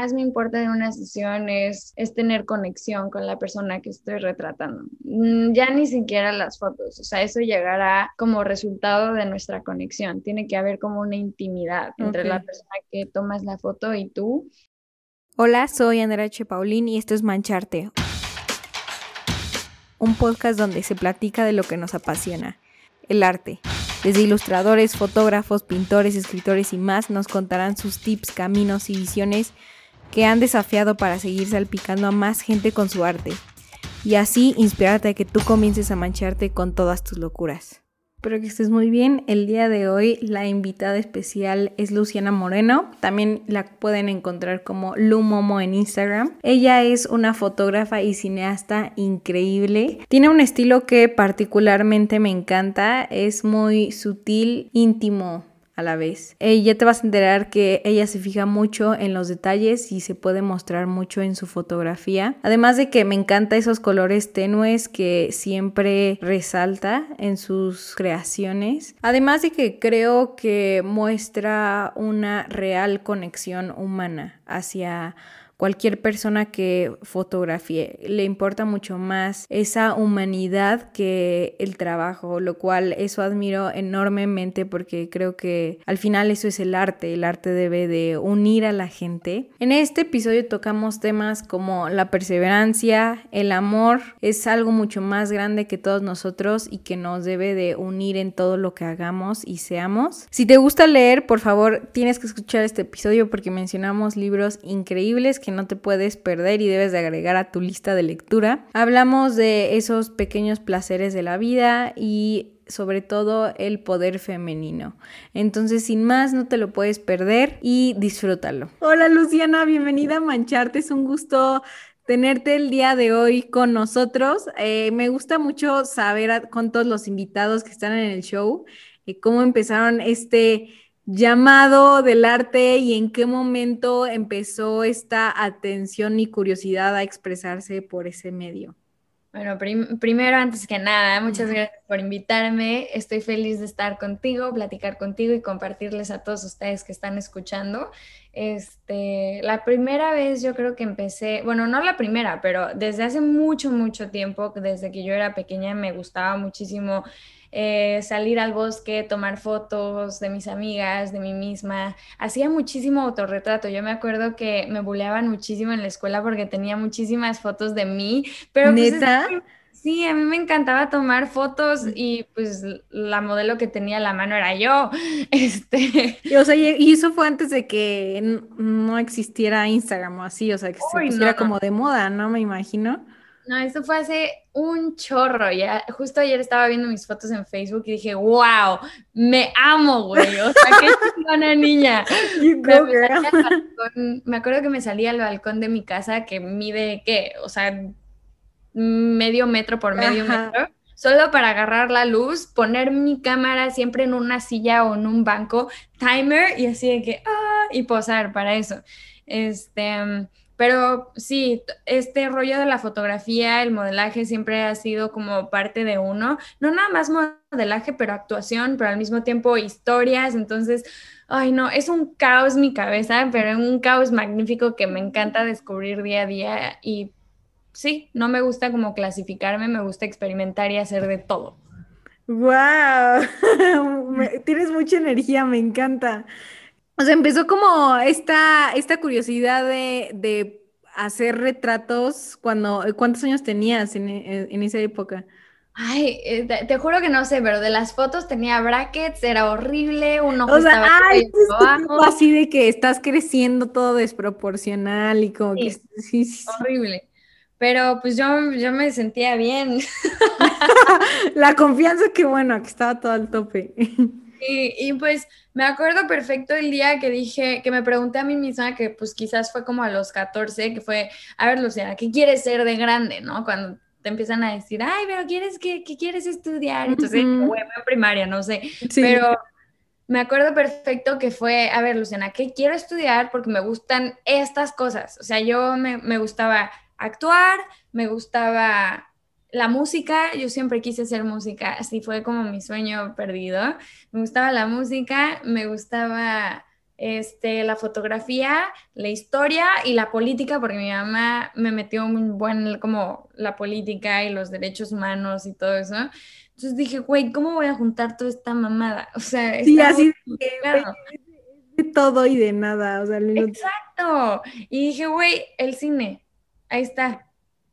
más me importa de una sesión es, es tener conexión con la persona que estoy retratando. Mm, ya ni siquiera las fotos, o sea, eso llegará como resultado de nuestra conexión. Tiene que haber como una intimidad entre la persona que tomas la foto y tú. Hola, soy Andrea H. Paulín y esto es Mancharte, un podcast donde se platica de lo que nos apasiona, el arte. Desde ilustradores, fotógrafos, pintores, escritores y más nos contarán sus tips, caminos y visiones que han desafiado para seguir salpicando a más gente con su arte y así inspirarte a que tú comiences a mancharte con todas tus locuras. Espero que estés muy bien. El día de hoy la invitada especial es Luciana Moreno. También la pueden encontrar como Lu Momo en Instagram. Ella es una fotógrafa y cineasta increíble. Tiene un estilo que particularmente me encanta. Es muy sutil, íntimo, a la vez. Eh, ya te vas a enterar que ella se fija mucho en los detalles y se puede mostrar mucho en su fotografía. Además de que me encanta esos colores tenues que siempre resalta en sus creaciones. Además de que creo que muestra una real conexión humana hacia cualquier persona que fotografie. Le importa mucho más esa humanidad que el trabajo, lo cual eso admiro enormemente porque creo que al final eso es el arte. El arte debe de unir a la gente. En este episodio tocamos temas como la perseverancia, el amor. Es algo mucho más grande que todos nosotros y que nos debe de unir en todo lo que hagamos y seamos. Si te gusta leer, por favor, tienes que escuchar este episodio porque mencionamos libros increíbles que no te puedes perder y debes de agregar a tu lista de lectura. Hablamos de esos pequeños placeres de la vida y sobre todo el poder femenino. Entonces, sin más, no te lo puedes perder y disfrútalo. Hola Luciana, bienvenida a Mancharte, es un gusto tenerte el día de hoy con nosotros. Eh, me gusta mucho saber con todos los invitados que están en el show eh, cómo empezaron este llamado del arte y en qué momento empezó esta atención y curiosidad a expresarse por ese medio? Bueno, primero, antes que nada, muchas gracias por invitarme. Estoy feliz de estar contigo, platicar contigo y compartirles a todos ustedes que están escuchando. Este, la primera vez yo creo que empecé, bueno, no la primera, pero desde hace mucho, mucho tiempo, desde que yo era pequeña, me gustaba muchísimo eh, salir al bosque, tomar fotos de mis amigas, de mí misma. Hacía muchísimo autorretrato. Yo me acuerdo que me buleaban muchísimo en la escuela porque tenía muchísimas fotos de mí, pero pues, ¿Neta? Sí, a mí me encantaba tomar fotos y pues la modelo que tenía a la mano era yo. Este. Y, o sea, y eso fue antes de que no existiera Instagram o así, o sea, que se pusiera como de moda, ¿no? Me imagino. No, eso fue hace un chorro. Ya, justo ayer estaba viendo mis fotos en Facebook y dije, wow, me amo, güey. O sea, qué chingona niña. Me, me, acuerdo que me salí al balcón de mi casa que mide, ¿qué? O sea, medio metro por medio metro. Solo para agarrar la luz, poner mi cámara siempre en una silla o en un banco, timer y así de que, ah, y posar para eso. Este pero sí, este rollo de la fotografía, el modelaje siempre ha sido como parte de uno, no nada más modelaje, pero actuación, pero al mismo tiempo historias, entonces, ay no, es un caos mi cabeza, pero un caos magnífico que me encanta descubrir día a día y sí, no me gusta como clasificarme, me gusta experimentar y hacer de todo. ¡Wow! Tienes mucha energía, me encanta. O sea, empezó como esta, esta curiosidad de, hacer retratos cuando, ¿cuántos años tenías en, esa época? Ay, eh, te, juro que no sé, pero de las fotos tenía brackets, era horrible, uno o sea, ay, así de que estás creciendo todo desproporcional y como que sí, sí, horrible. Pero pues yo, yo me sentía bien. La confianza que bueno, que estaba todo al tope. Y, y, pues me acuerdo perfecto el día que dije, que me pregunté a mí misma, que pues quizás fue como a los 14, que fue, a ver, Luciana, ¿qué quieres ser de grande, no? Cuando te empiezan a decir, ay, pero ¿quieres que, quieres estudiar? Entonces, bueno, en primaria, no sé. Pero me acuerdo perfecto que fue, a ver, Luciana, ¿qué quiero estudiar? Porque me gustan estas cosas. O sea, yo me, me gustaba actuar, me gustaba la música, yo siempre quise hacer música, así fue como mi sueño perdido. Me gustaba la música, me gustaba este, la fotografía, la historia y la política, porque mi mamá me metió muy buen como la política y los derechos humanos y todo eso. Entonces dije, güey, ¿cómo voy a juntar toda esta mamada? O sea, sí, así de, todo y de nada. O sea, Exacto. Y dije, güey, el cine, ahí está.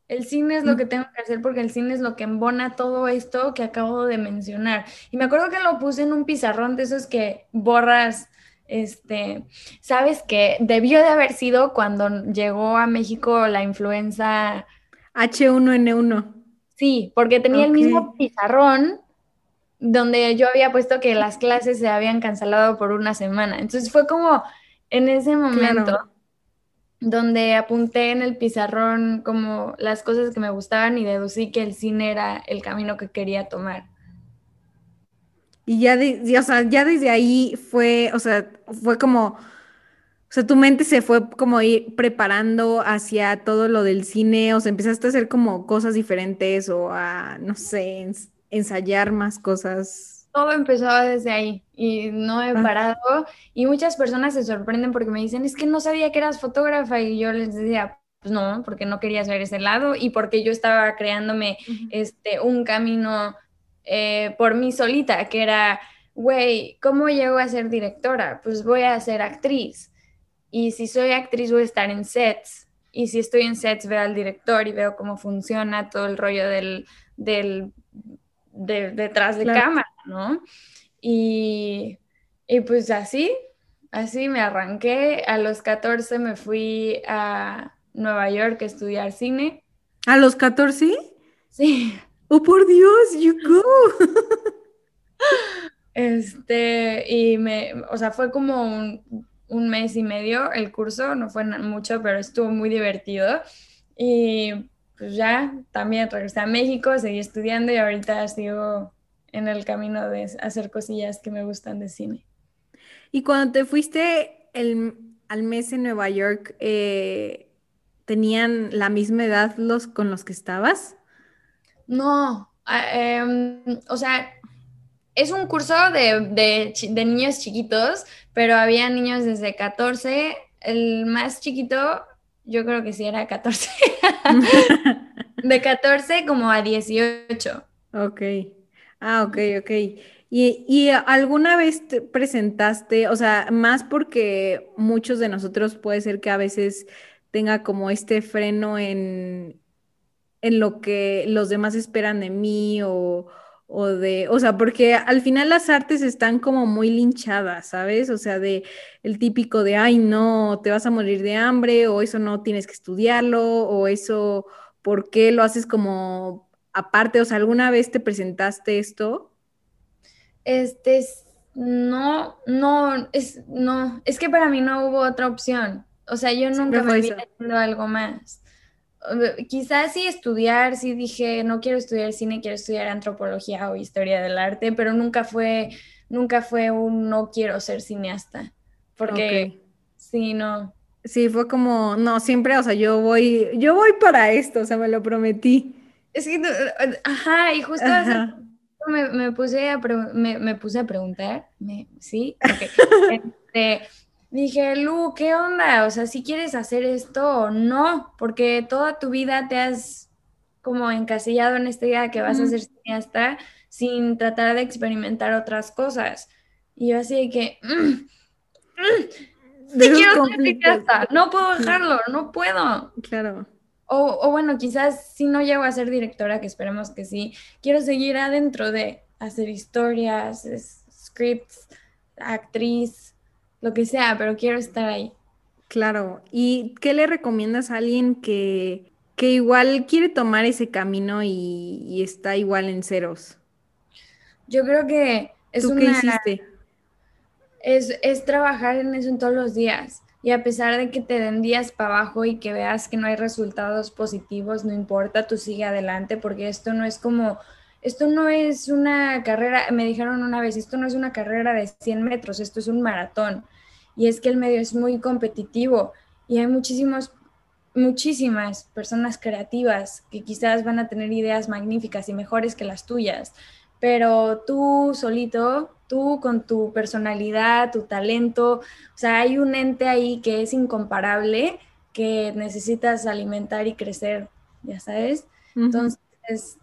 El cine es lo que tengo que hacer porque el cine es lo que embona todo esto que acabo de mencionar. Y me acuerdo que lo puse en un pizarrón de esos que borras este, sabes que debió de haber sido cuando llegó a México la influenza H1N1. Sí, porque tenía el mismo pizarrón donde yo había puesto que las clases se habían cancelado por una semana. Entonces fue como en ese momento donde apunté en el pizarrón como las cosas que me gustaban y deducí que el cine era el camino que quería tomar. Y ya, o sea, ya desde ahí fue, o sea, fue como, o sea, tu mente se fue como ir preparando hacia todo lo del cine, o sea, empezaste a hacer como cosas diferentes o a, no sé, ensayar más cosas. Todo empezaba desde ahí y no he ah. parado. Y muchas personas se sorprenden porque me dicen, es que no sabía que eras fotógrafa y yo les decía, pues no, porque no quería ver ese lado y porque yo estaba creándome este, un camino eh, por mí solita, que era, güey, ¿cómo llego a ser directora? Pues voy a ser actriz. Y si soy actriz voy a estar en sets. Y si estoy en sets veo al director y veo cómo funciona todo el rollo del, del detrás de cámara, ¿no? Y, y pues así, así me arranqué. A los 14 me fui a Nueva York a estudiar cine. ¿A los 14? Sí. Oh, por Dios, you go. Este, y me, o sea, fue como un, mes y medio el curso, no fue mucho, pero estuvo muy divertido. Y pues ya también regresé a México, seguí estudiando y ahorita sigo en el camino de hacer cosillas que me gustan de cine. Y cuando te fuiste el, al mes en Nueva York, eh, ¿tenían la misma edad los con los que estabas? No, em, o sea, es un curso de, niños chiquitos, pero había niños desde 14, el más chiquito, yo creo que sí era 14, de 14 como a 18. Ok, ah, ok, ok. ¿Y, ¿Y, alguna vez te presentaste, o sea, más porque muchos de nosotros puede ser que a veces tenga como este freno en, en lo que los demás esperan de mí o, de, o sea, porque al final las artes están como muy linchadas, ¿sabes? O sea, de el típico de, ay, no, te vas a morir de hambre o eso no tienes que estudiarlo o eso, ¿por qué lo haces como aparte? O sea, ¿alguna vez te presentaste esto? Este, no, no, es, no, es que para mí no hubo otra opción. O sea, yo nunca me vi haciendo algo más quizás sí estudiar, sí dije, no quiero estudiar cine, quiero estudiar antropología o historia del arte, pero nunca fue, nunca fue un no quiero ser cineasta, porque sí, no. Sí, fue como, no, siempre, o sea, yo voy, yo voy para esto, o sea, me lo prometí. Es que, ajá, y justo me, puse a me, puse a preguntar, ¿sí? este, dije, Lu, ¿qué onda? O sea, si quieres hacer esto o no, porque toda tu vida te has como encasillado en esta idea de que vas a ser cineasta sin tratar de experimentar otras cosas. Y yo así de que, mm, mm, quiero ser cineasta, no puedo dejarlo, no puedo. Claro. O, o bueno, quizás si no llego a ser directora, que esperemos que sí, quiero seguir adentro de hacer historias, scripts, actriz, lo que sea, pero quiero estar ahí. Claro. ¿Y qué le recomiendas a alguien que, que igual quiere tomar ese camino y, está igual en ceros? Yo creo que es ¿Tú qué hiciste? Es, es trabajar en eso en todos los días. Y a pesar de que te den días para abajo y que veas que no hay resultados positivos, no importa, tú sigue adelante porque esto no es como esto no es una carrera, me dijeron una vez, esto no es una carrera de 100 metros, esto es un maratón. Y es que el medio es muy competitivo y hay muchísimos, muchísimas personas creativas que quizás van a tener ideas magníficas y mejores que las tuyas, pero tú solito, tú con tu personalidad, tu talento, o sea, hay un ente ahí que es incomparable, que necesitas alimentar y crecer, ya sabes. Entonces,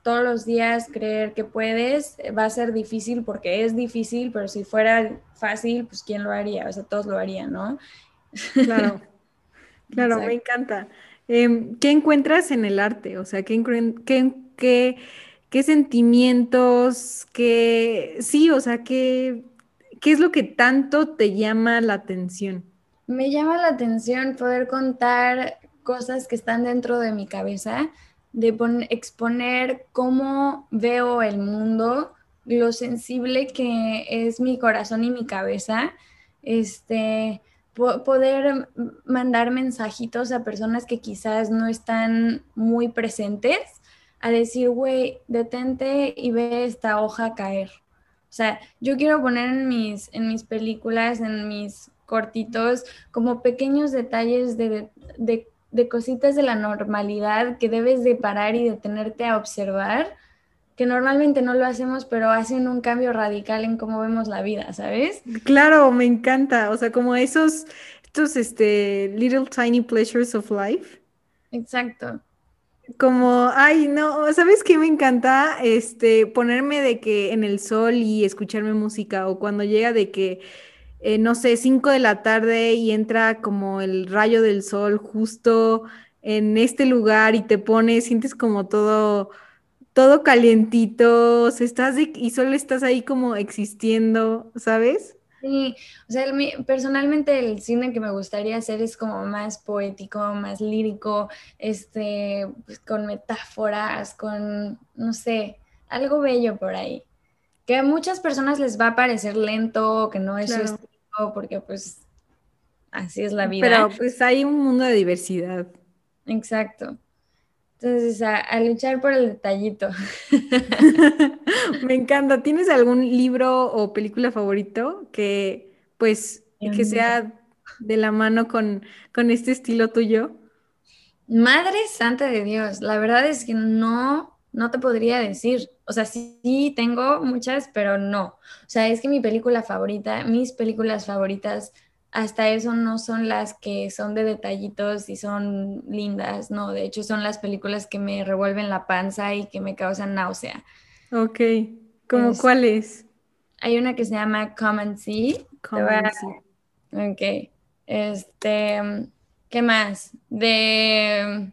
todos los días creer que puedes va a ser difícil porque es difícil, pero si fuera fácil, pues ¿quién lo haría? O sea, todos lo harían, ¿no? Claro, claro, me encanta. Em, ¿Qué encuentras en el arte? O sea, ¿qué, qué, qué qué sentimientos, qué, sí, o sea, qué, qué es lo que tanto te llama la atención. Me llama la atención poder contar cosas que están dentro de mi cabeza, de exponer cómo veo el mundo, lo sensible que es mi corazón y mi cabeza, este, poder mandar mensajitos a personas que quizás no están muy presentes a decir, güey, detente y ve esta hoja caer. O sea, yo quiero poner en mis, en mis películas, en mis cortitos, como pequeños detalles de, de, cositas de la normalidad que debes de parar y detenerte a observar, que normalmente no lo hacemos, pero hacen un cambio radical en cómo vemos la vida, ¿sabes? Claro, me encanta. O sea, como esos, estos, este, little tiny pleasures of life. Exacto. Como, ay, no, ¿sabes qué me encanta? Este, ponerme de que en el sol y escucharme música, o cuando llega de que, eh, no sé, 5 de la tarde y entra como el rayo del sol justo en este lugar y te pones, sientes como todo, todo calientito, estás y solo estás ahí como existiendo, ¿sabes? Sí, o sea, personalmente el cine que me gustaría hacer es como más poético, más lírico, este, pues, con metáforas, con, no sé, algo bello por ahí. Que a muchas personas les va a parecer lento, que no es su estilo, porque pues así es la vida. Pero pues hay un mundo de diversidad. Exacto. Entonces, a, luchar por el detallito. Me encanta. ¿Tienes algún libro o película favorito que, pues, que sea de la mano con, con este estilo tuyo? Madre Santa de Dios, la verdad es que no, no te podría decir. O sea, sí tengo muchas, pero no. O sea, es que mi película favorita, mis películas favoritas hasta eso no son las que son de detallitos y son lindas, no, de hecho son las películas que me revuelven la panza y que me causan náusea. Ok, ¿cómo cuáles? Hay una que se llama Come and See. Come and See. Ok, este, ¿qué más? De,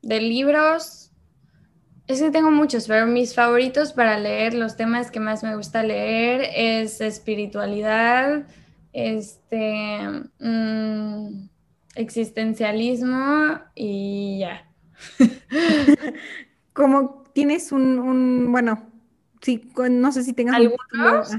de libros, es que tengo muchos, pero mis favoritos para leer, los temas que más me gusta leer es espiritualidad, este, mm, existencialismo y ya. Como tienes un, bueno, sí, no sé si tengas algunos,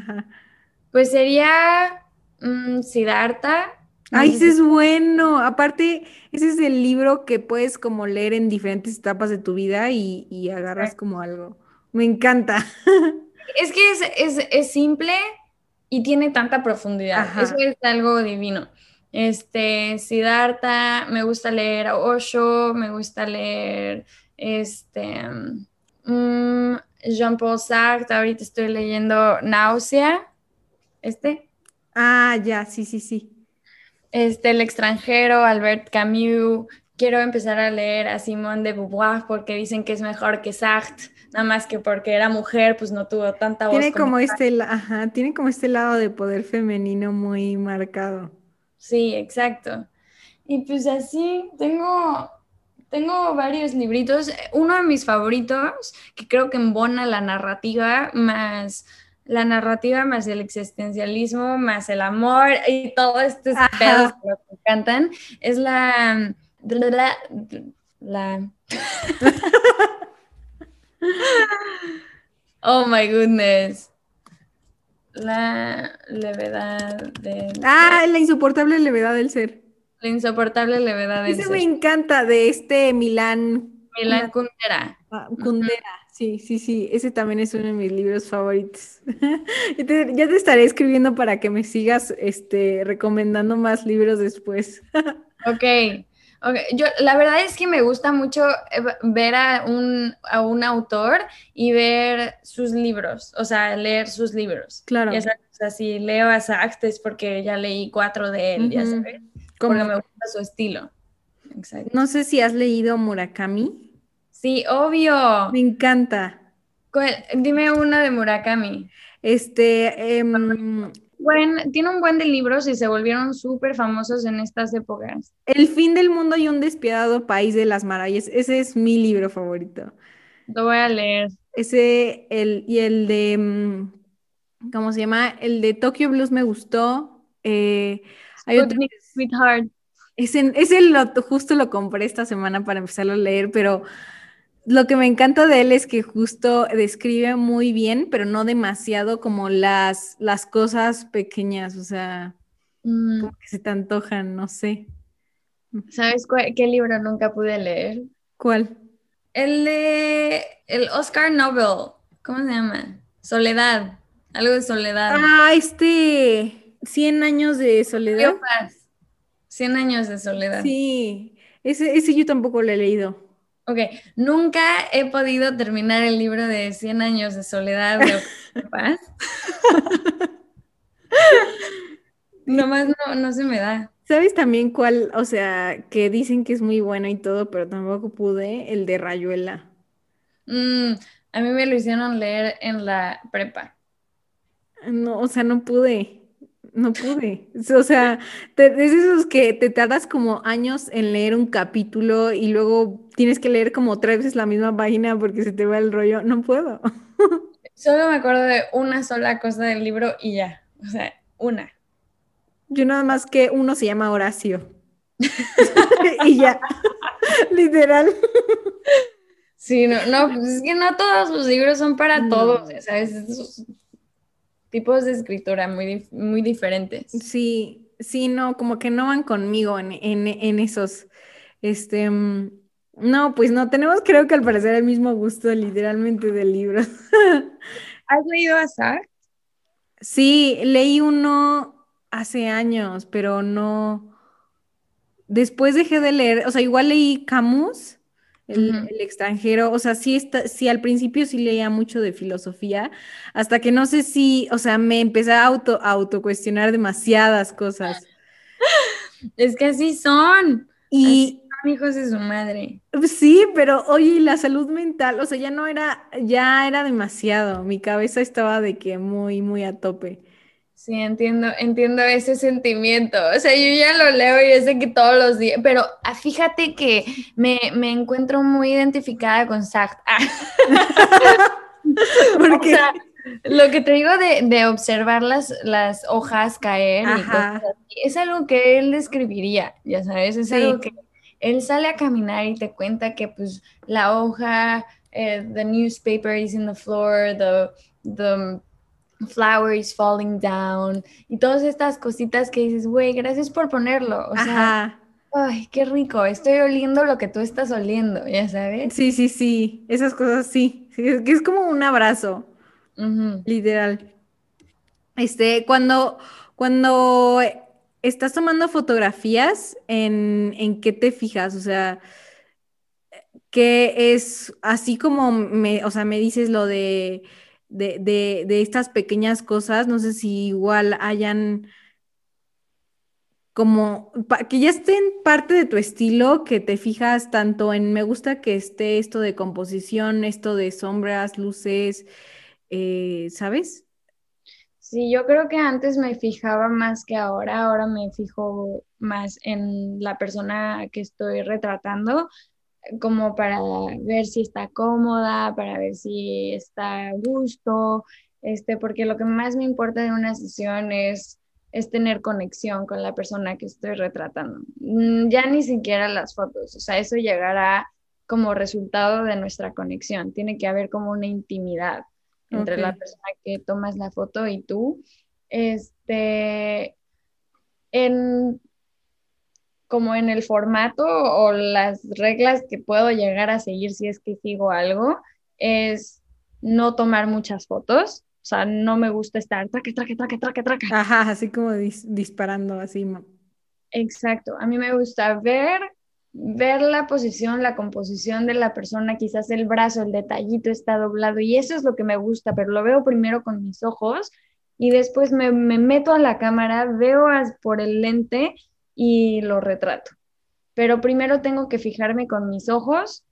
pues sería um, Siddhartha. Ay, ese es bueno. Aparte, ese es el libro que puedes como leer en diferentes etapas de tu vida y, agarras como algo. Me encanta. Es que es, es simple, y tiene tanta profundidad. Eso es algo divino. Este, Siddhartha, me gusta leer a Osho, me gusta leer este, mm, Jean-Paul Sartre, ahorita estoy leyendo Náusea, este. Ah, ya, sí, sí, sí. Este, El extranjero, Albert Camus. Quiero empezar a leer a Simone de Beauvoir porque dicen que es mejor que Sartre nada más que porque era mujer, pues no tuvo tanta voz. Tiene como, este, ajá, tiene como este lado de poder femenino muy marcado. Sí, exacto. Y pues así tengo, tengo varios libritos. Uno de mis favoritos, que creo que embona la narrativa más la narrativa más el existencialismo, más el amor y todo estos pedos que me encantan, es la, la, la Oh my goodness. La levedad de. Ah, la insoportable levedad del ser. La insoportable levedad del ser. Ese me encanta de este Milán. Milán Kundera. Ah, Kundera, sí, sí, sí. Ese también es uno de mis libros favoritos. ya, te, estaré escribiendo para que me sigas este, recomendando más libros después. ok. Yo, la verdad es que me gusta mucho eh, ver a un, a un autor y ver sus libros, o sea, leer sus libros. Claro. o sea, si leo a Sachs es porque ya leí cuatro de él, ya sabes. Porque me gusta su estilo. Exacto. No sé si has leído Murakami. Sí, obvio. Me encanta. Dime una de Murakami. Este, em, bueno, tiene un buen de libros y se volvieron súper famosos en estas épocas. El fin del mundo y un despiadado país de las maravillas. Ese es mi libro favorito. Lo voy a leer. Ese, el, y el de, mm, ¿cómo se llama? El de Tokyo Blues me gustó. Eh, hay otro, Sweetheart. Ese, ese lo, justo lo compré esta semana para empezarlo a leer, pero lo que me encanta de él es que justo describe muy bien, pero no demasiado como las, las cosas pequeñas, o sea, mm. como que se te antojan, no sé. ¿Sabes qué libro nunca pude leer? ¿Cuál? El de el Oscar Nobel, ¿cómo se llama? Soledad, algo de soledad. Ah, este, 100 años de soledad. Cien años de soledad. Sí, ese, ese yo tampoco lo he leído. Ok, nunca he podido terminar el libro de 100 años de soledad de paz. Nomás no, no se me da. ¿Sabes también cuál? O sea, que dicen que es muy bueno y todo, pero tampoco pude, el de Rayuela. Mm, a mí me lo hicieron leer en la prepa. No, o sea, no pude. No pude. O sea, es esos que te tardas como años en leer un capítulo y luego tienes que leer como tres veces la misma página porque se te va el rollo. No puedo. Solo me acuerdo de una sola cosa del libro y ya. O sea, una. Yo nada más que uno se llama Horacio. y ya. Literal. Sí, no, no, pues es que no todos los libros son para todos, ¿sabes? Tipos de escritura muy, muy diferentes. Sí, sí, no, como que no van conmigo en, en, esos, este, mm, no, pues no, tenemos creo que al parecer el mismo gusto literalmente de libros. ¿Has leído a Sartre? Sí, leí uno hace años, pero no, después dejé de leer, o sea, igual leí Camus el, extranjero, o sea, sí, está, sí, al principio sí leía mucho de filosofía, hasta que no sé si, o sea, me empecé a auto, autocuestionar demasiadas cosas. Es que así son. Y son hijos de su madre. Sí, pero oye, la salud mental, o sea, ya no era, ya era demasiado. Mi cabeza estaba de que muy, muy a tope. Sí, entiendo, entiendo ese sentimiento. O sea, yo ya lo leo y es de que todos los días, pero ah, fíjate que me, encuentro muy identificada con Sartre. Porque lo que te digo de, observar las, las, hojas caer es algo que él describiría, ya sabes, es algo que él sale a caminar y te cuenta que pues la hoja, eh, the newspaper is in the floor, the, the flower is falling down y todas estas cositas que dices, güey, gracias por ponerlo. O sea, ay, qué rico, estoy oliendo lo que tú estás oliendo, ya sabes. Sí, sí, sí, esas cosas sí, es que es como un abrazo, literal. Este, cuando, cuando estás tomando fotografías, ¿en, en qué te fijas? O sea, que es así como me, o sea, me dices lo de de, estas pequeñas cosas, no sé si igual hayan como que ya estén parte de tu estilo, que te fijas tanto en me gusta que esté esto de composición, esto de sombras, luces, eh, ¿sabes? Sí, yo creo que antes me fijaba más que ahora, ahora me fijo más en la persona que estoy retratando, como para ver si está cómoda, para ver si está a gusto, este, porque lo que más me importa de una sesión es, es tener conexión con la persona que estoy retratando. Mm, ya ni siquiera las fotos, o sea, eso llegará como resultado de nuestra conexión. Tiene que haber como una intimidad entre la persona que tomas la foto y tú. Este, en como en el formato o las reglas que puedo llegar a seguir si es que sigo algo, es no tomar muchas fotos. O sea, no me gusta estar traque, traque, traque, traque, traque. Ajá, así como disparando, así. Exacto. A mí me gusta ver, ver la posición, la composición de la persona, quizás el brazo, el detallito está doblado y eso es lo que me gusta, pero lo veo primero con mis ojos y después me, meto a la cámara, veo por el lente y lo retrato. Pero primero tengo que fijarme con mis ojos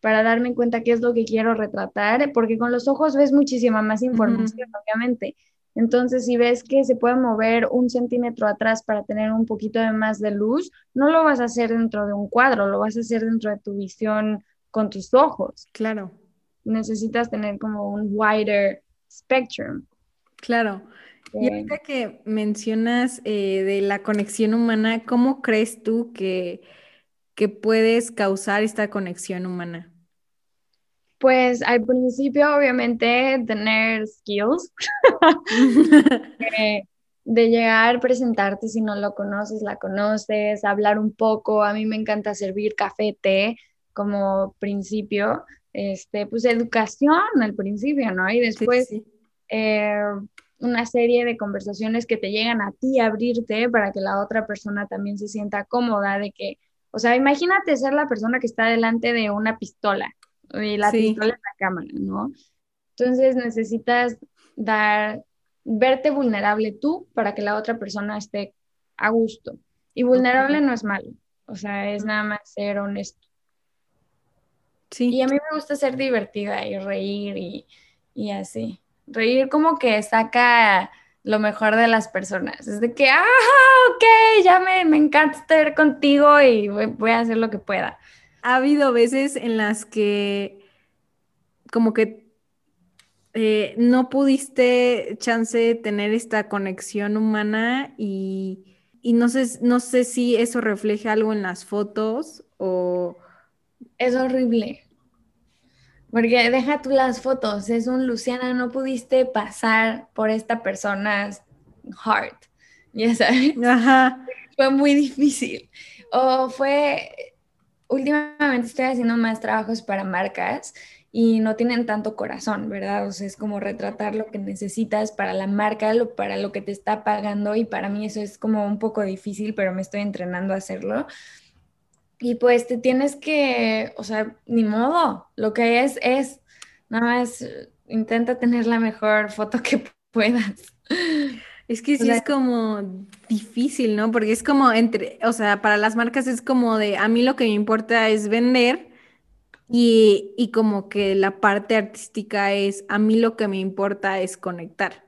para darme cuenta qué es lo que quiero retratar, porque con los ojos ves muchísima más información, obviamente. Entonces, si ves que se puede mover un centímetro atrás para tener un poquito de más de luz, no lo vas a hacer dentro de un cuadro, lo vas a hacer dentro de tu visión con tus ojos. Claro. Necesitas tener como un wider spectrum. Claro. Y ahorita que mencionas eh, de la conexión humana, ¿cómo crees tú que, que puedes causar esta conexión humana? Pues al principio, obviamente, tener skills de, llegar, presentarte si no lo conoces, la conoces, hablar un poco. A mí me encanta servir café, té como principio. Este, pues educación al principio, ¿no? Y después eh, una serie de conversaciones que te llegan a ti a abrirte para que la otra persona también se sienta cómoda de que, o sea, imagínate ser la persona que está delante de una pistola y la pistola en la cámara, ¿no? Entonces necesitas dar, verte vulnerable tú para que la otra persona esté a gusto. Y vulnerable no es malo, o sea, es nada más ser honesto. Sí. Y a mí me gusta ser divertida y reír y, y así. Reír como que saca lo mejor de las personas. Es de que, ah, ok, ya me, me encanta estar contigo y voy a hacer lo que pueda ha habido veces en las que como que eh, no pudiste chance de tener esta conexión humana y, no, sé, no sé si eso refleja algo en las fotos o... Es horrible. Porque deja tú las fotos, es un Luciana, no pudiste pasar por esta persona's heart, ya sabes. Ajá. Fue muy difícil. O fue, últimamente estoy haciendo más trabajos para marcas y no tienen tanto corazón, ¿verdad? O sea, es como retratar lo que necesitas para la marca, lo, para lo que te está pagando y para mí eso es como un poco difícil, pero me estoy entrenando a hacerlo. Y pues te tienes que, o sea, ni modo, lo que es, es, nada más intenta tener la mejor foto que puedas. Es que sí es como difícil, ¿no? Porque es como entre, o sea, para las marcas es como de, a mí lo que me importa es vender y, y como que la parte artística es, a mí lo que me importa es conectar.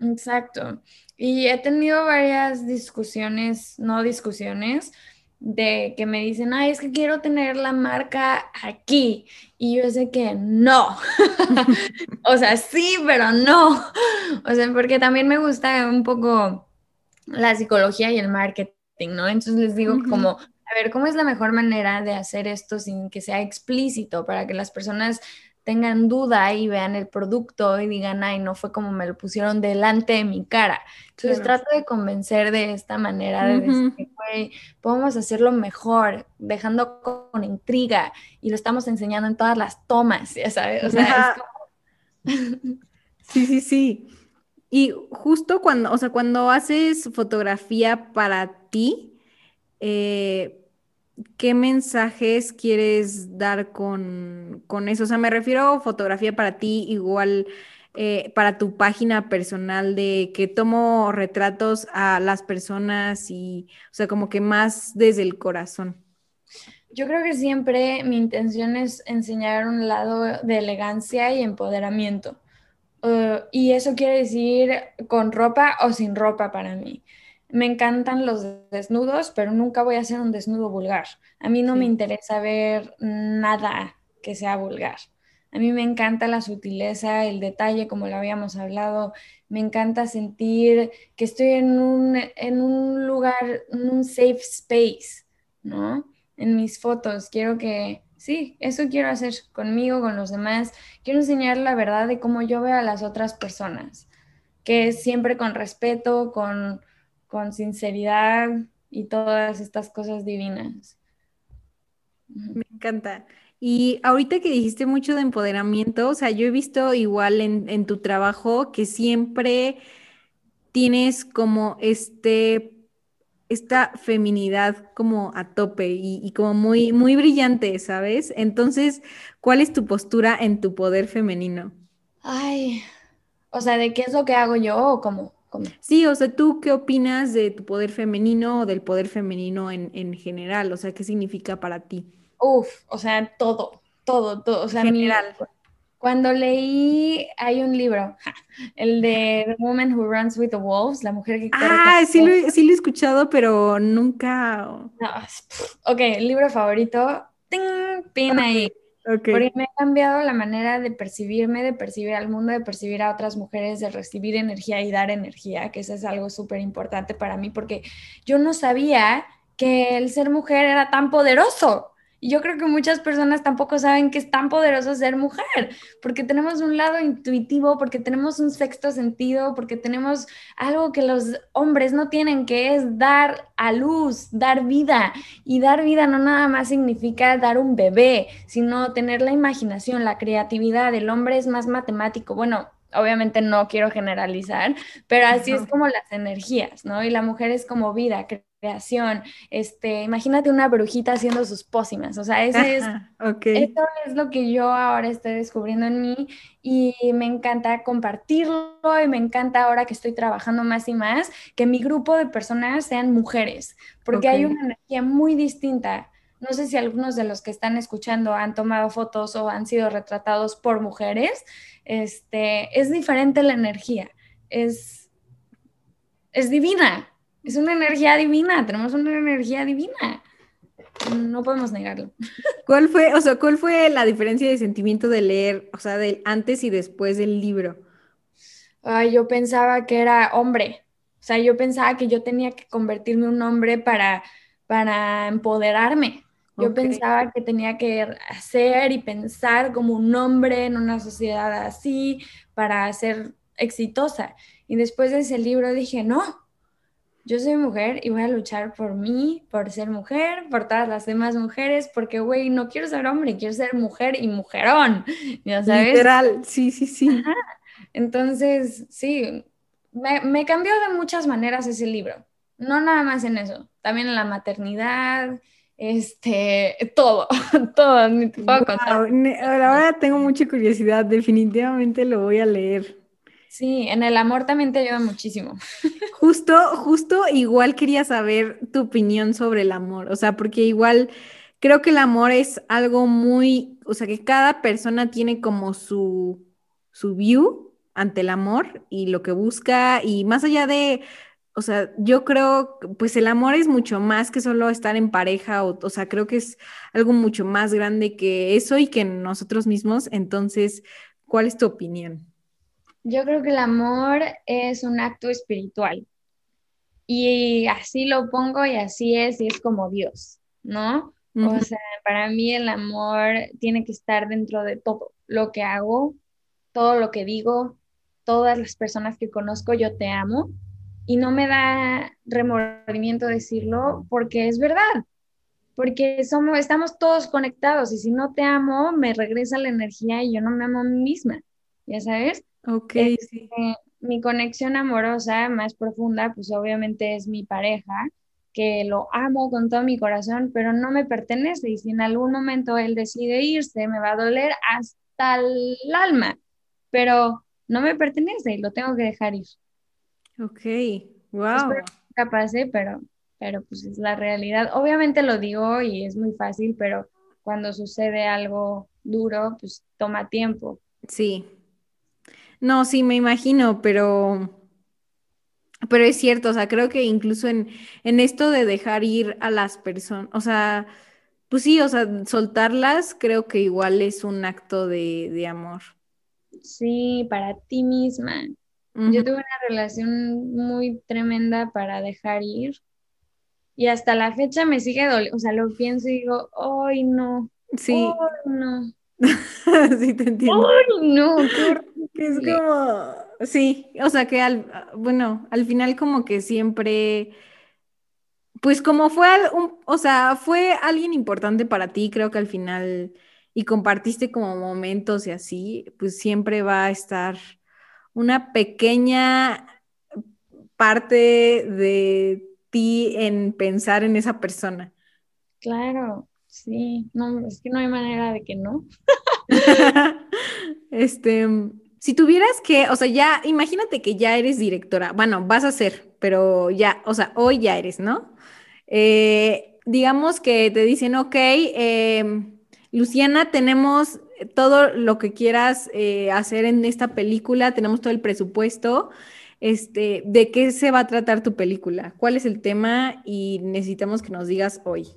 Exacto. Y he tenido varias discusiones, no discusiones, de que me dicen, ay, es que quiero tener la marca aquí. Y yo sé que no. o sea, sí, pero no. o sea, porque también me gusta un poco la psicología y el marketing, ¿no? Entonces les digo como, a ver, ¿cómo es la mejor manera de hacer esto sin que sea explícito para que las personas tengan duda y vean el producto y digan, ay, no fue como me lo pusieron delante de mi cara. Entonces trato de convencer de esta manera de decir, güey, podemos hacerlo mejor, dejando con intriga y lo estamos enseñando en todas las tomas, ya sabes. O sea, Sí, sí, sí. Y justo cuando, o sea, cuando haces fotografía para ti, eh, ¿qué mensajes quieres dar con, eso? O sea, me refiero a fotografía para ti, igual eh, para tu página personal de que tomo retratos a las personas y, o sea, como que más desde el corazón. Yo creo que siempre mi intención es enseñar un lado de elegancia y empoderamiento. Uh, y eso quiere decir con ropa o sin ropa para mí. Me encantan los desnudos, pero nunca voy a hacer un desnudo vulgar. A mí no me interesa ver nada que sea vulgar. A mí me encanta la sutileza, el detalle, como lo habíamos hablado. Me encanta sentir que estoy en un, en un lugar, en un safe space, ¿no? En mis fotos. Quiero que, sí, eso quiero hacer conmigo, con los demás. Quiero enseñar la verdad de cómo yo veo a las otras personas, que es siempre con respeto, con con sinceridad y todas estas cosas divinas. Me encanta. Y ahorita que dijiste mucho de empoderamiento, o sea, yo he visto igual en, tu trabajo que siempre tienes como este esta feminidad como a tope y, como muy, muy brillante, ¿sabes? Entonces, ¿cuál es tu postura en tu poder femenino? Ay, o sea, ¿de qué es lo que hago yo o cómo? Sí, o sea, ¿tú qué opinas de tu poder femenino o del poder femenino en, en general? O sea, ¿qué significa para ti? Uf, o sea, todo, todo, todo. O sea, general. Cuando leí, hay un libro, el de The Woman Who Runs with the Wolves, la mujer que... Ah, sí lo, sí lo, he escuchado, pero nunca... No, ok, el libro favorito, ¡ting! pin ahí. Porque me ha cambiado la manera de percibirme, de percibir al mundo, de percibir a otras mujeres, de recibir energía y dar energía, que eso es algo súper importante para mí, porque yo no sabía que el ser mujer era tan poderoso. Y yo creo que muchas personas tampoco saben que es tan poderoso ser mujer, porque tenemos un lado intuitivo, porque tenemos un sexto sentido, porque tenemos algo que los hombres no tienen, que es dar a luz, dar vida. Y dar vida no nada más significa dar un bebé, sino tener la imaginación, la creatividad. El hombre es más matemático. Bueno, obviamente no quiero generalizar, pero así es como las energías, ¿no? Y la mujer es como vida, creación, este, imagínate una brujita haciendo sus pócimas, o sea, ese es, eso es lo que yo ahora estoy descubriendo en mí y me encanta compartirlo y me encanta ahora que estoy trabajando más y más, que mi grupo de personas sean mujeres, porque hay una energía muy distinta. No sé si algunos de los que están escuchando han tomado fotos o han sido retratados por mujeres, este, es diferente la energía, es, es divina, es una energía divina, tenemos una energía divina. No podemos negarlo. ¿Cuál fue, o sea, cuál fue la diferencia de sentimiento de leer, o sea, del antes y después del libro? Ay, yo pensaba que era hombre. O sea, yo pensaba que yo tenía que convertirme en un hombre para, para empoderarme. Yo pensaba que tenía que hacer y pensar como un hombre en una sociedad así para ser exitosa. Y después de ese libro dije, no, yo soy mujer y voy a luchar por mí, por ser mujer, por todas las demás mujeres, porque, güey, no quiero ser hombre, quiero ser mujer y mujerón, ¿ya sabes? Literal, sí, sí, sí. Entonces, sí, me, me cambió de muchas maneras ese libro, no nada más en eso, también en la maternidad, este, todo, todo, ni te puedo contar. Ahora tengo mucha curiosidad, definitivamente lo voy a leer. Sí, en el amor también te ayuda muchísimo. Justo, justo igual quería saber tu opinión sobre el amor, o sea, porque igual creo que el amor es algo muy, o sea, que cada persona tiene como su, su view ante el amor y lo que busca y más allá de o sea, yo creo, pues el amor es mucho más que solo estar en pareja, o, o, sea, creo que es algo mucho más grande que eso y que nosotros mismos. Entonces, ¿cuál es tu opinión? Yo creo que el amor es un acto espiritual. Y así lo pongo y así es, y es como Dios, ¿no? O sea, para mí el amor tiene que estar dentro de todo lo que hago, todo lo que digo, todas las personas que conozco, yo te amo y no me da remordimiento decirlo porque es verdad, porque somos, estamos todos conectados y si no te amo, me regresa la energía y yo no me amo a mí misma, ¿ya sabes? Ok, este, Mi conexión amorosa más profunda, pues obviamente es mi pareja, que lo amo con todo mi corazón, pero no me pertenece y si en algún momento él decide irse, me va a doler hasta el alma, pero no me pertenece y lo tengo que dejar ir. Ok, wow. capaz, pero, pero pues es la realidad. Obviamente lo digo y es muy fácil, pero cuando sucede algo duro, pues toma tiempo. Sí. No, sí, me imagino, pero, pero es cierto, o sea, creo que incluso en, en esto de dejar ir a las personas, o sea, pues sí, o sea, soltarlas creo que igual es un acto de, de amor. Sí, para ti misma. Yo tuve una relación muy tremenda para dejar ir y hasta la fecha me sigue doliendo, o sea, lo pienso y digo, ¡ay no! Sí. ¡Ay no! sí, te entiendo. ¡Ay no! que es como, sí, o sea, que al, bueno, al final como que siempre, pues como fue, un, o sea, fue alguien importante para ti, creo que al final, y compartiste como momentos y así, pues siempre va a estar una pequeña parte de ti en pensar en esa persona. Claro, sí, no, es que no hay manera de que no. este, si tuvieras que, o sea, ya, imagínate que ya eres directora, bueno, vas a ser, pero ya, o sea, hoy ya eres, ¿no? Eh, digamos que te dicen, ok, em, Luciana, tenemos todo lo que quieras eh, hacer en esta película, tenemos todo el presupuesto. Este, ¿de qué se va a tratar tu película? ¿Cuál es el tema? Y necesitamos que nos digas hoy.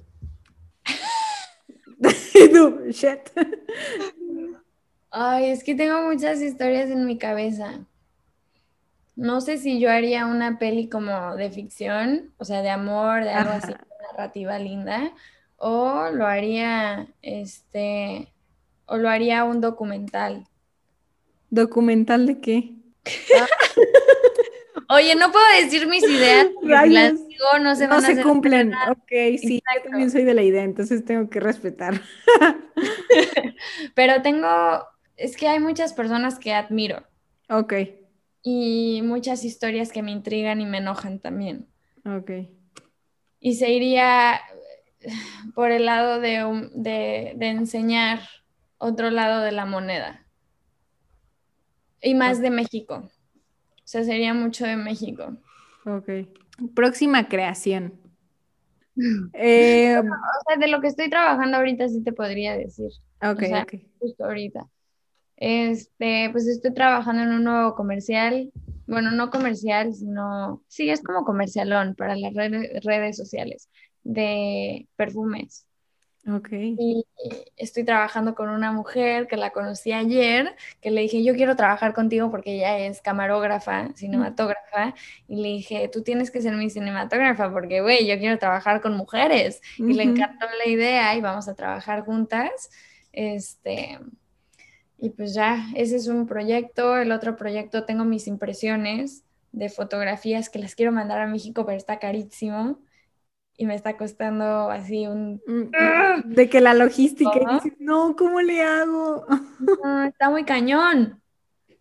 Ay, es que tengo muchas historias en mi cabeza. No sé si yo haría una peli como de ficción, o sea, de amor, de algo así, narrativa linda, o lo haría, este, o lo haría un documental. ¿Documental de qué? Oye, no puedo decir mis ideas, las digo, no se van no se cumplen. Ok, sí, yo también soy de la idea, entonces tengo que respetar. Pero tengo, es que hay muchas personas que admiro. Ok. Y muchas historias que me intrigan y me enojan también. Ok. Y se iría por el lado de, de enseñar otro lado de la moneda. Y más de México. O sea, sería mucho de México. Ok. Próxima creación. Eh, o sea, de lo que estoy trabajando ahorita sí te podría decir. Ok, ok. Justo ahorita. Este, pues estoy trabajando en un nuevo comercial. Bueno, no comercial, sino. Sí, es como comercialón para las redes, redes sociales de perfumes. Ok. Y estoy trabajando con una mujer que la conocí ayer, que le dije, yo quiero trabajar contigo porque ella es camarógrafa, cinematógrafa, y le dije, tú tienes que ser mi cinematógrafa porque, güey, yo quiero trabajar con mujeres. Y le encantó la idea y vamos a trabajar juntas. Este, y pues ya, ese es un proyecto. El otro proyecto, tengo mis impresiones de fotografías que las quiero mandar a México, pero está carísimo y me está costando así un... Mm, ¡Ah! De que la logística, y dices, no, ¿cómo le hago? está muy cañón.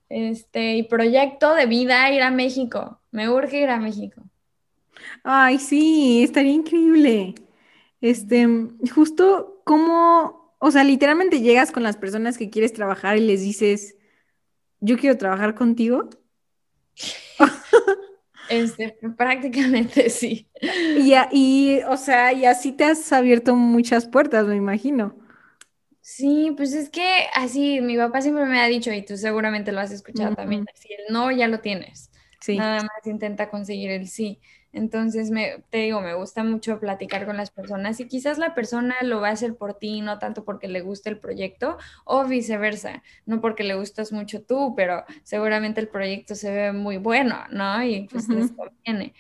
Este, y proyecto de vida ir a México. Me urge ir a México. Ay, sí, estaría increíble. Este, justo como, o sea, literalmente llegas con las personas que quieres trabajar y les dices, yo quiero trabajar contigo. Este, prácticamente sí. Y, y, o sea, y así te has abierto muchas puertas, me imagino. Sí, pues es que así mi papá siempre me ha dicho, y tú seguramente lo has escuchado también, si el no ya lo tienes. Sí. Nada más intenta conseguir el sí. Entonces, me, te digo, me gusta mucho platicar con las personas y quizás la persona lo va a hacer por ti, no tanto porque le guste el proyecto o viceversa, no porque le gustas mucho tú, pero seguramente el proyecto se ve muy bueno, ¿no? Y pues les conviene.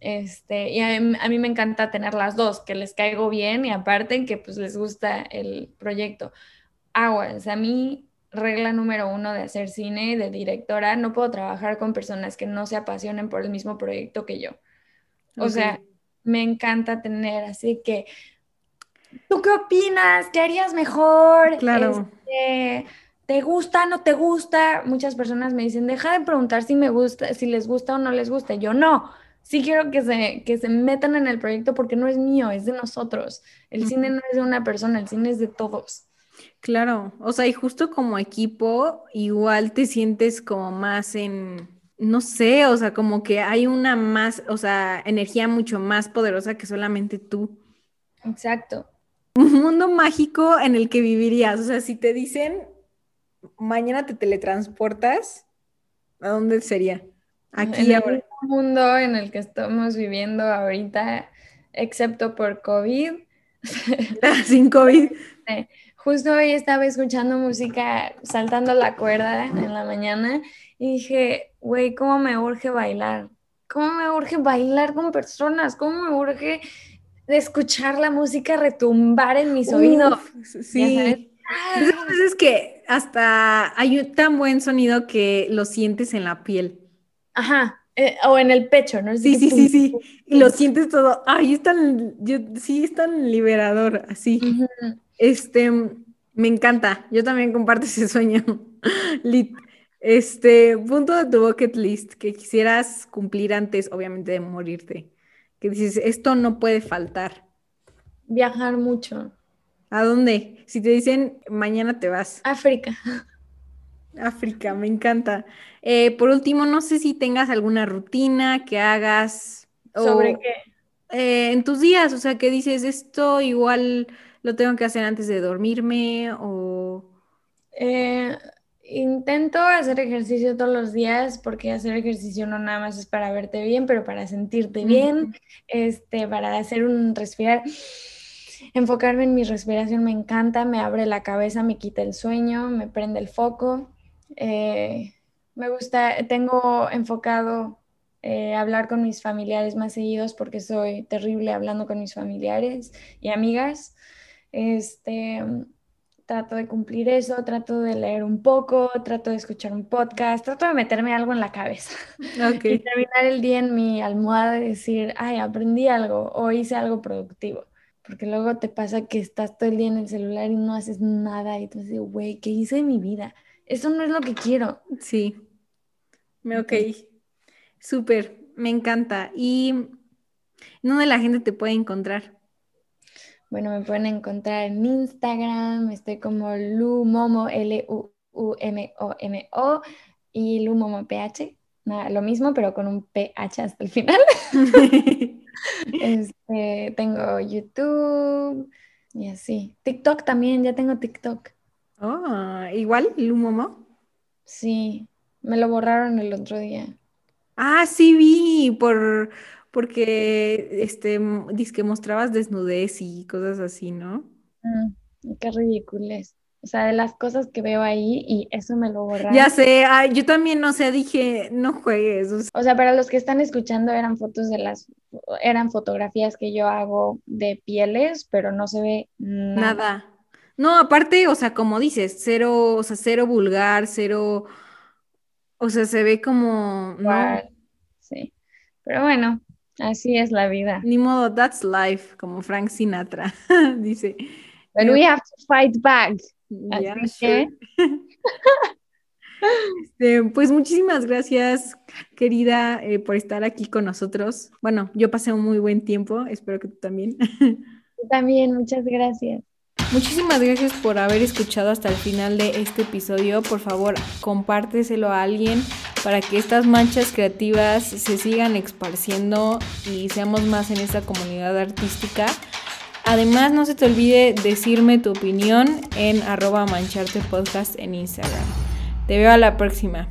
Este, y a, mí me encanta tener las dos, que les caigo bien y aparte que pues les gusta el proyecto. Aguas, a mí regla número uno de hacer cine, de directora, no puedo trabajar con personas que no se apasionen por el mismo proyecto que yo. O sea, me encanta tener, así que, ¿tú qué opinas? ¿Qué harías mejor? Claro. Este, ¿Te gusta, no te gusta? Muchas personas me dicen, deja de preguntar si me gusta, si les gusta o no les gusta. Yo no, sí quiero que se, que se metan en el proyecto porque no es mío, es de nosotros. El cine no es de una persona, el cine es de todos. Claro, o sea, y justo como equipo, igual te sientes como más en, no sé, o sea, como que hay una más, o sea, energía mucho más poderosa que solamente tú. Exacto. Un mundo mágico en el que vivirías, o sea, si te dicen, mañana te teletransportas, ¿a dónde sería? Aquí en el mundo en el que estamos viviendo ahorita, excepto por COVID. Sin COVID. Justo hoy estaba escuchando música saltando la cuerda en la mañana y dije, güey, ¿cómo me urge bailar? ¿Cómo me urge bailar con personas? ¿Cómo me urge escuchar la música retumbar en mis oídos? Sí. Es que hasta hay un tan buen sonido que lo sientes en la piel. Ajá, eh, o en el pecho, ¿no? Sí, sí, sí, sí. Y lo sientes todo. Ay, es tan, yo, sí, es tan liberador, así. Este, me encanta. Yo también comparto ese sueño. Este, punto de tu bucket list que quisieras cumplir antes, obviamente, de morirte. Que dices, esto no puede faltar. Viajar mucho. ¿A dónde? Si te dicen, mañana te vas. África. África, me encanta. Eh, por último, no sé si tengas alguna rutina que hagas. ¿Sobre qué? Eh, en tus días, o sea, que dices, esto igual lo tengo que hacer antes de dormirme o... Eh, intento hacer ejercicio todos los días porque hacer ejercicio no nada más es para verte bien, pero para sentirte bien, este, para hacer un respirar. Enfocarme en mi respiración me encanta, me abre la cabeza, me quita el sueño, me prende el foco. Eh, me gusta, tengo enfocado eh, hablar con mis familiares más seguidos porque soy terrible hablando con mis familiares y amigas. Este, trato de cumplir eso, trato de leer un poco, trato de escuchar un podcast, trato de meterme algo en la cabeza. y terminar el día en mi almohada y decir, ay, aprendí algo o hice algo productivo. Porque luego te pasa que estás todo el día en el celular y no haces nada y tú dices, güey, ¿qué hice en mi vida? Eso no es lo que quiero. Sí. Ok. Súper, me encanta. ¿Y dónde la gente te puede encontrar? Bueno, me pueden encontrar en Instagram, estoy como Lumomo, L-U-U-M-O-M-O, y Lumomo PH. Nada, lo mismo, pero con un PH hasta el final. este, tengo YouTube y así. TikTok también, ya tengo TikTok. Oh, igual, Lumomo. Sí, me lo borraron el otro día. Ah, sí vi, por porque este dice que mostrabas desnudez y cosas así, ¿no? Mm, qué ridículo O sea, de las cosas que veo ahí y eso me lo borraron. Ya sé, yo también, o sea, dije, no juegues. O sea, para los que están escuchando eran fotos de las, eran fotografías que yo hago de pieles, pero no se ve nada. nada. No, aparte, o sea, como dices, cero, o sea, cero vulgar, cero, o sea, se ve como, ¿no? Sí, pero bueno, así es la vida. Ni modo, that's life, como Frank Sinatra dice. But we have to fight back. así que... Este, pues muchísimas gracias, querida, eh, por estar aquí con nosotros. Bueno, yo pasé un muy buen tiempo, espero que tú también. también, muchas gracias. Muchísimas gracias por haber escuchado hasta el final de este episodio. Por favor, compárteselo a alguien para que estas manchas creativas se sigan esparciendo y seamos más en esta comunidad artística. Además, no se te olvide decirme tu opinión en arroba mancharte podcast en Instagram. Te veo a la próxima.